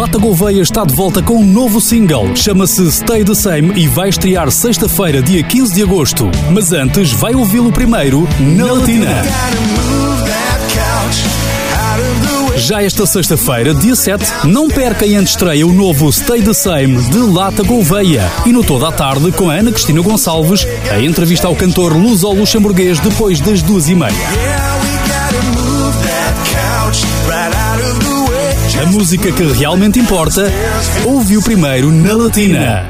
Lata Gouveia está de volta com um novo single. Chama-se Stay the Same e vai estrear sexta-feira, dia 15 de agosto. Mas antes, vai ouvi-lo primeiro na Latina. Já esta sexta-feira, dia 7, não perca em estreia o novo Stay the Same de Lata Gouveia. E no toda a tarde, com a Ana Cristina Gonçalves, a entrevista ao cantor luso-luxemburguês depois das duas e meia. A música que realmente importa, ouviu primeiro na Latina.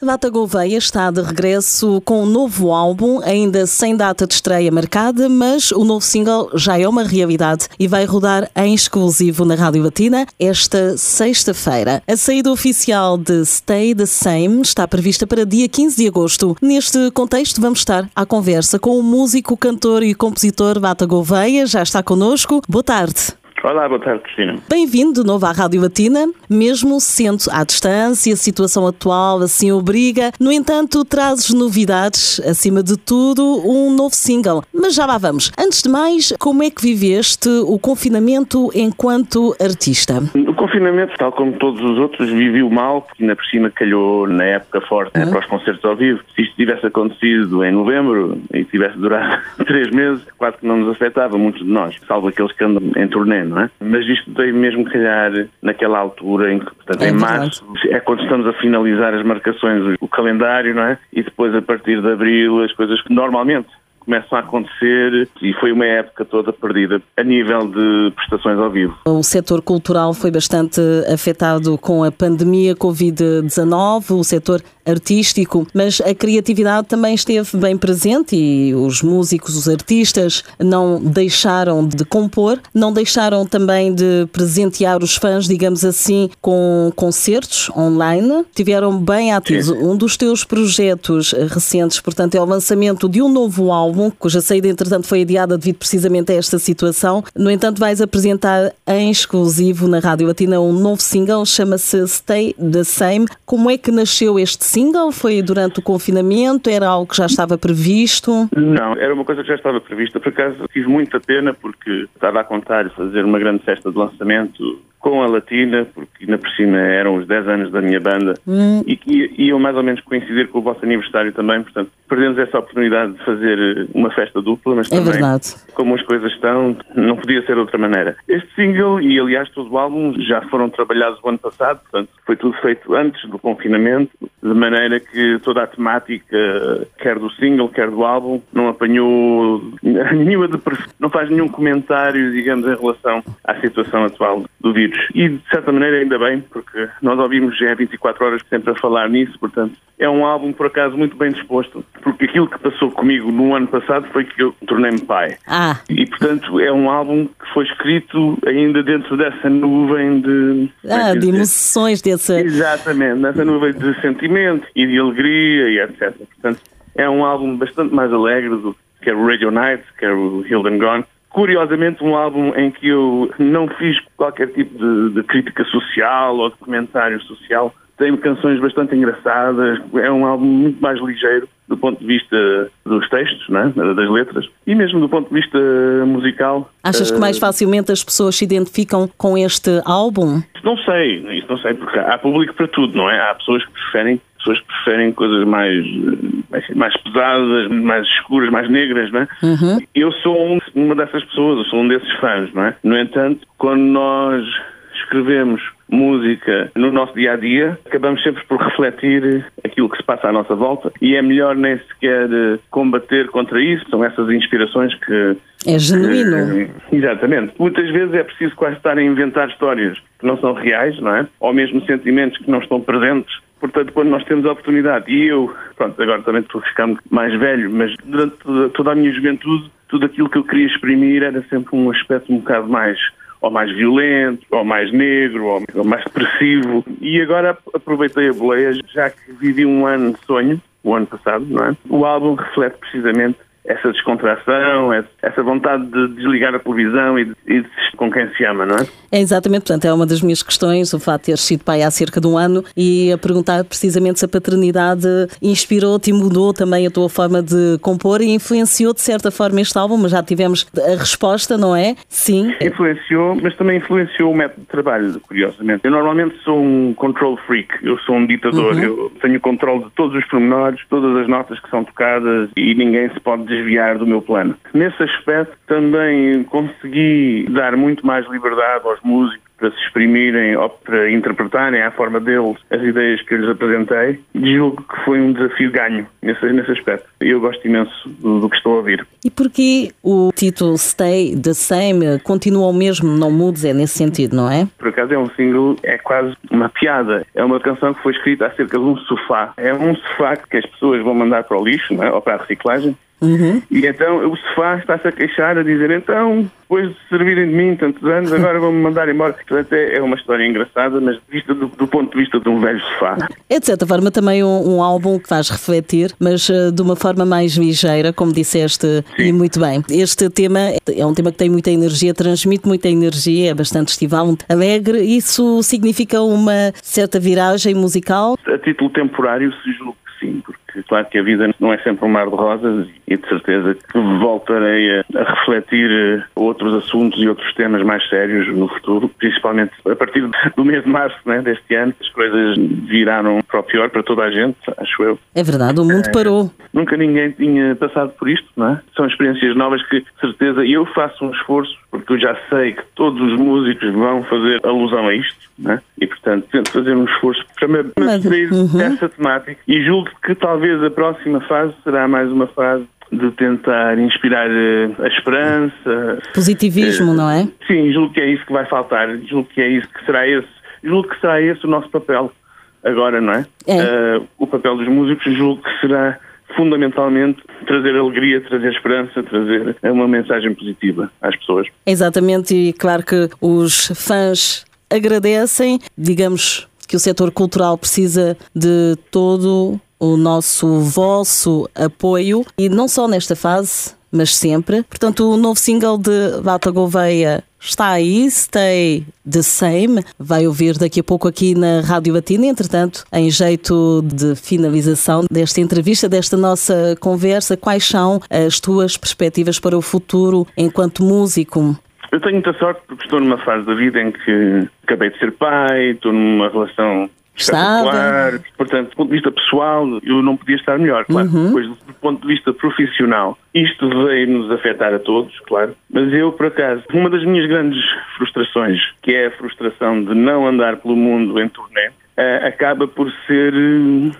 Data Gouveia está de regresso com um novo álbum, ainda sem data de estreia marcada, mas o novo single já é uma realidade e vai rodar em exclusivo na Rádio Latina esta sexta-feira. A saída oficial de Stay the Same está prevista para dia 15 de agosto. Neste contexto, vamos estar à conversa com o músico, cantor e compositor Data Gouveia. Já está connosco. Boa tarde. Olá, boa tarde, Cristina. Bem-vindo de novo à Rádio Latina, mesmo sendo à distância, a situação atual assim obriga. No entanto, trazes novidades, acima de tudo, um novo single. Mas já lá vamos. Antes de mais, como é que viveste o confinamento enquanto artista? O confinamento, tal como todos os outros, vivi mal, porque ainda por cima calhou na época forte né, para os concertos ao vivo. Se isto tivesse acontecido em novembro e tivesse durado três meses, quase que não nos afetava, muitos de nós, salvo aqueles que andam em turnê não é? Mas isto veio mesmo calhar naquela altura em que, portanto, é em março, é quando estamos a finalizar as marcações, o calendário, não é? E depois, a partir de abril, as coisas que normalmente começam a acontecer e foi uma época toda perdida a nível de prestações ao vivo. O setor cultural foi bastante afetado com a pandemia Covid-19, o setor artístico, mas a criatividade também esteve bem presente e os músicos, os artistas não deixaram de compor, não deixaram também de presentear os fãs, digamos assim, com concertos online. Tiveram bem ativos. Um dos teus projetos recentes, portanto, é o lançamento de um novo álbum, cuja saída, entretanto, foi adiada devido precisamente a esta situação. No entanto, vais apresentar em exclusivo na Rádio Latina um novo single, chama-se Stay the Same. Como é que nasceu este single? Foi durante o confinamento? Era algo que já estava previsto? Não, era uma coisa que já estava prevista. Por acaso tive muita pena porque estava a contar fazer uma grande festa de lançamento com a Latina, porque ainda por cima eram os 10 anos da minha banda hum. e que iam mais ou menos coincidir com o vosso aniversário também, portanto, perdemos essa oportunidade de fazer uma festa dupla, mas é também, verdade. como as coisas estão, não podia ser de outra maneira. Este single e, aliás, todo o álbum já foram trabalhados o ano passado, portanto, foi tudo feito antes do confinamento, de maneira que toda a temática, quer do single, quer do álbum, não apanhou nenhuma depressão, não faz nenhum comentário, digamos, em relação à situação atual do vírus. E, de certa maneira, ainda bem, porque nós ouvimos já 24 horas sempre a falar nisso, portanto, é um álbum, por acaso, muito bem disposto, porque aquilo que passou comigo no ano passado foi que eu tornei-me pai. Ah. E, portanto, é um álbum que foi escrito ainda dentro dessa nuvem de... Ah, de emoções, dessa... Exatamente, nessa nuvem de sentimento e de alegria e etc. Portanto, é um álbum bastante mais alegre do que é o Radio Night, que é o Hilden Gone, Curiosamente, um álbum em que eu não fiz qualquer tipo de, de crítica social ou de comentário social. Tem canções bastante engraçadas, é um álbum muito mais ligeiro do ponto de vista dos textos, né? das letras, e mesmo do ponto de vista musical. Achas que mais eh, facilmente as pessoas se identificam com este álbum? Não sei, isso não sei, porque há público para tudo, não é? Há pessoas que preferem pessoas que preferem coisas mais, mais pesadas, mais escuras, mais negras, não é? Uhum. Eu sou um, uma dessas pessoas, eu sou um desses fãs, não é? No entanto, quando nós escrevemos música no nosso dia a dia, acabamos sempre por refletir aquilo que se passa à nossa volta e é melhor nem sequer combater contra isso. São essas inspirações que. É genuíno. Que, exatamente. Muitas vezes é preciso quase estar a inventar histórias que não são reais, não é? Ou mesmo sentimentos que não estão presentes Portanto, quando nós temos a oportunidade, e eu, pronto, agora também estou a ficar mais velho, mas durante toda a minha juventude, tudo aquilo que eu queria exprimir era sempre um aspecto um bocado mais ou mais violento, ou mais negro, ou mais depressivo. E agora aproveitei a boleia, já que vivi um ano de sonho, o ano passado, não é? O álbum reflete precisamente essa descontração, essa vontade de desligar a televisão e de, e de com quem se ama, não é? É exatamente, portanto, é uma das minhas questões, o fato de ter sido pai há cerca de um ano e a perguntar precisamente se a paternidade inspirou-te e mudou também a tua forma de compor e influenciou de certa forma este álbum, mas já tivemos a resposta, não é? Sim. Influenciou, mas também influenciou o método de trabalho, curiosamente. Eu normalmente sou um control freak, eu sou um ditador, uhum. eu tenho controle de todos os pormenores, todas as notas que são tocadas e ninguém se pode desviar do meu plano. Nesse aspecto também consegui dar muito mais liberdade aos músicos para se exprimirem ou para interpretarem à forma deles as ideias que eu lhes apresentei, julgo que foi um desafio ganho nesse, nesse aspecto. Eu gosto imenso do, do que estou a ouvir. E porquê o título Stay the Same continua o mesmo, não mudes, é nesse sentido, não é? Por acaso é um single, é quase uma piada. É uma canção que foi escrita acerca de um sofá. É um sofá que as pessoas vão mandar para o lixo, não é? ou para a reciclagem. Uhum. E então o sofá está-se a queixar, a dizer então, depois de servirem de mim tantos anos, agora vão-me mandar embora. Portanto, é, uma história engraçada, mas vista do, do, ponto de vista de um velho sofá. É de certa forma também um, um álbum que faz refletir, mas uh, de uma forma mais ligeira, como disseste, Sim. e muito bem. Este tema é um tema que tem muita energia, transmite muita energia, é bastante estival, alegre. Isso significa uma certa viragem musical? A título temporário, se julgo que sim, porque claro que a vida não é sempre um mar de rosas e de certeza que voltarei a, a, refletir eh, outros assuntos e outros temas mais sérios no futuro, principalmente a partir do mês de março né, deste ano, as coisas viraram para o pior para toda a gente, acho eu. É verdade, o mundo é, parou. Nunca ninguém tinha passado por isto, não é? São experiências novas que, de certeza, eu faço um esforço, porque eu já sei que todos os músicos vão fazer alusão a isto, não é? E, portanto, tento fazer um esforço para me abstrair uhum. dessa temática e julgo que talvez a próxima fase será mais uma fase de tentar inspirar eh, a esperança. Positivismo, não é? Sim, julgo que é isso que vai faltar. Julgo que é isso que será esse. Julgo que será esse o nosso papel agora, não é? é. Uh, o papel dos músicos julgo que será fundamentalmente trazer alegria, trazer esperança, trazer uma mensagem positiva às pessoas. Exatamente, e claro que os fãs agradecem, digamos que o setor cultural precisa de todo o nosso vosso apoio e não só nesta fase, mas sempre. Portanto, o novo single de Bata Gouveia está aí, Stay the Same. Vai ouvir daqui a pouco aqui na Rádio Batina. Entretanto, em jeito de finalização desta entrevista, desta nossa conversa, quais são as tuas perspectivas para o futuro enquanto músico? Eu tenho muita sorte porque estou numa fase da vida em que acabei de ser pai, estou numa relação espetacular. Portanto, do ponto de vista pessoal, eu não podia estar melhor, claro. Uhum. Depois, do ponto de vista profissional, isto veio-nos afetar a todos, claro. Mas eu, por acaso, uma das minhas grandes frustrações, que é a frustração de não andar pelo mundo em turnê, uh, acaba por ser uh,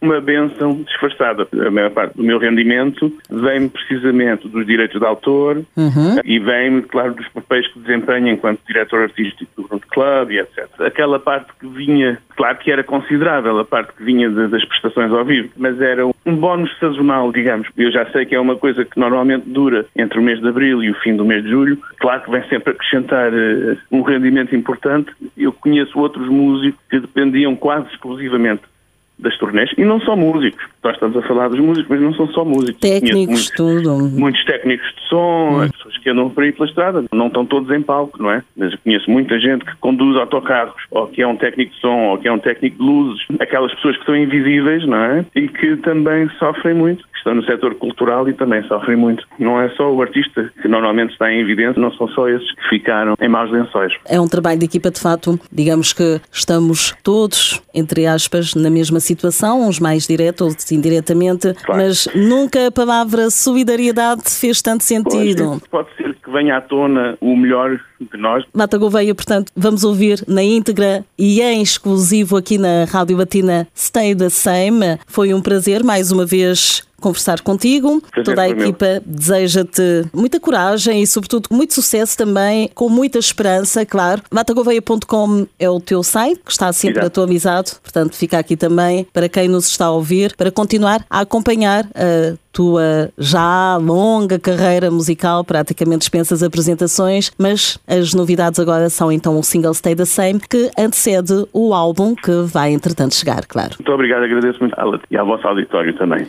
uma benção disfarçada. A maior parte do meu rendimento vem precisamente dos direitos de autor uhum. e vem, claro, dos papéis que desempenho enquanto diretor artístico do Grupo Club e etc. Aquela parte que vinha, claro que era considerável, a parte que vinha das prestações ao vivo, mas era um bónus sazonal, digamos. Eu já sei que é uma coisa que normalmente dura entre o mês de abril e o fim do mês de julho. Claro que vem sempre acrescentar uh, um rendimento importante. Eu conheço outros músicos que dependiam quase exclusivamente das turnés, e não só músicos. Nós estamos a falar dos músicos, mas não são só músicos. Técnicos, muitos, tudo. Muitos técnicos de som, hum. pessoas que andam por aí pela estrada, não estão todos em palco, não é? Mas eu conheço muita gente que conduz autocarros, ou que é um técnico de som, ou que é um técnico de luzes, aquelas pessoas que são invisíveis, não é? E que também sofrem muito, estão no setor cultural e também sofrem muito. Não é só o artista que normalmente está em evidência, não são só esses que ficaram em maus lençóis. É um trabalho de equipa, de fato, digamos que estamos todos, entre aspas, na mesma situação, uns mais direto, outros indiretamente, claro. mas nunca a palavra solidariedade fez tanto sentido. Pode, pode ser que venha à tona o melhor de nós. Mata Gouveia, portanto, vamos ouvir na íntegra e em exclusivo aqui na Rádio Batina Stay the Same. Foi um prazer mais uma vez conversar contigo. Toda a equipa deseja-te muita coragem e, sobretudo, muito sucesso também, com muita esperança, claro. Matagoveia.com é o teu site, que está sempre Exato. atualizado, portanto, fica aqui também para quem nos está a ouvir, para continuar a acompanhar a tua já longa carreira musical, praticamente dispensas apresentações, mas as novidades agora são então o single Stay the Same, que antecede o álbum que vai entretanto chegar, claro. Muito obrigado, agradeço muito e ao vosso auditório também.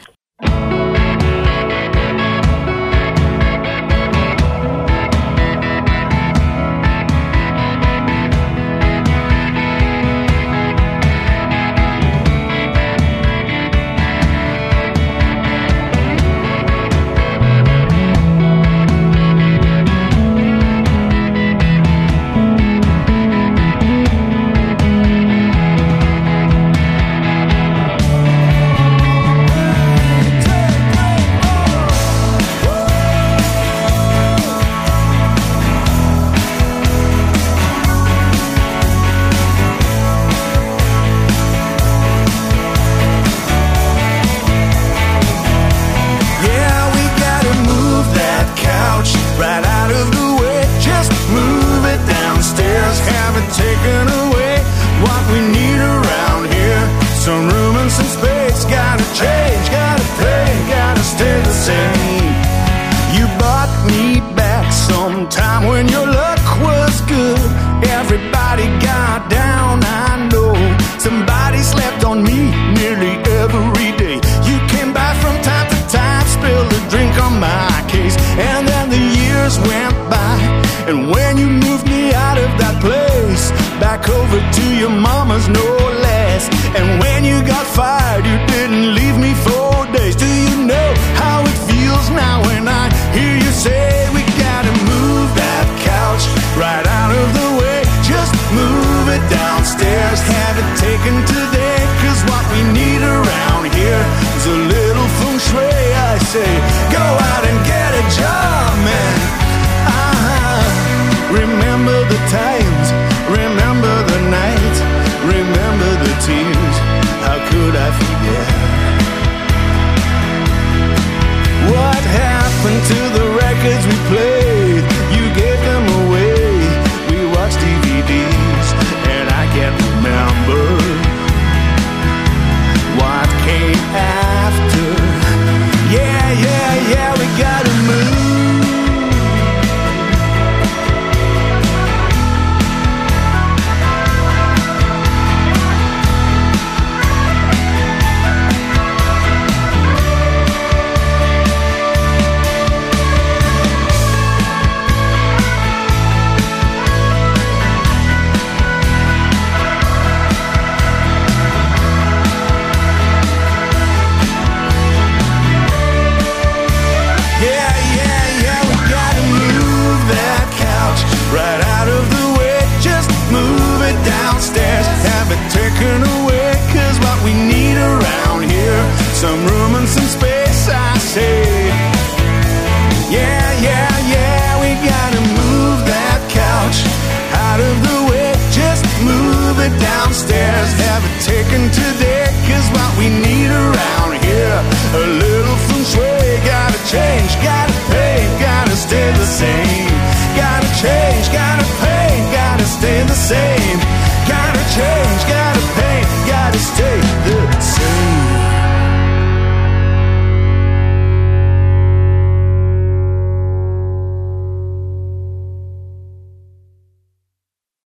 Records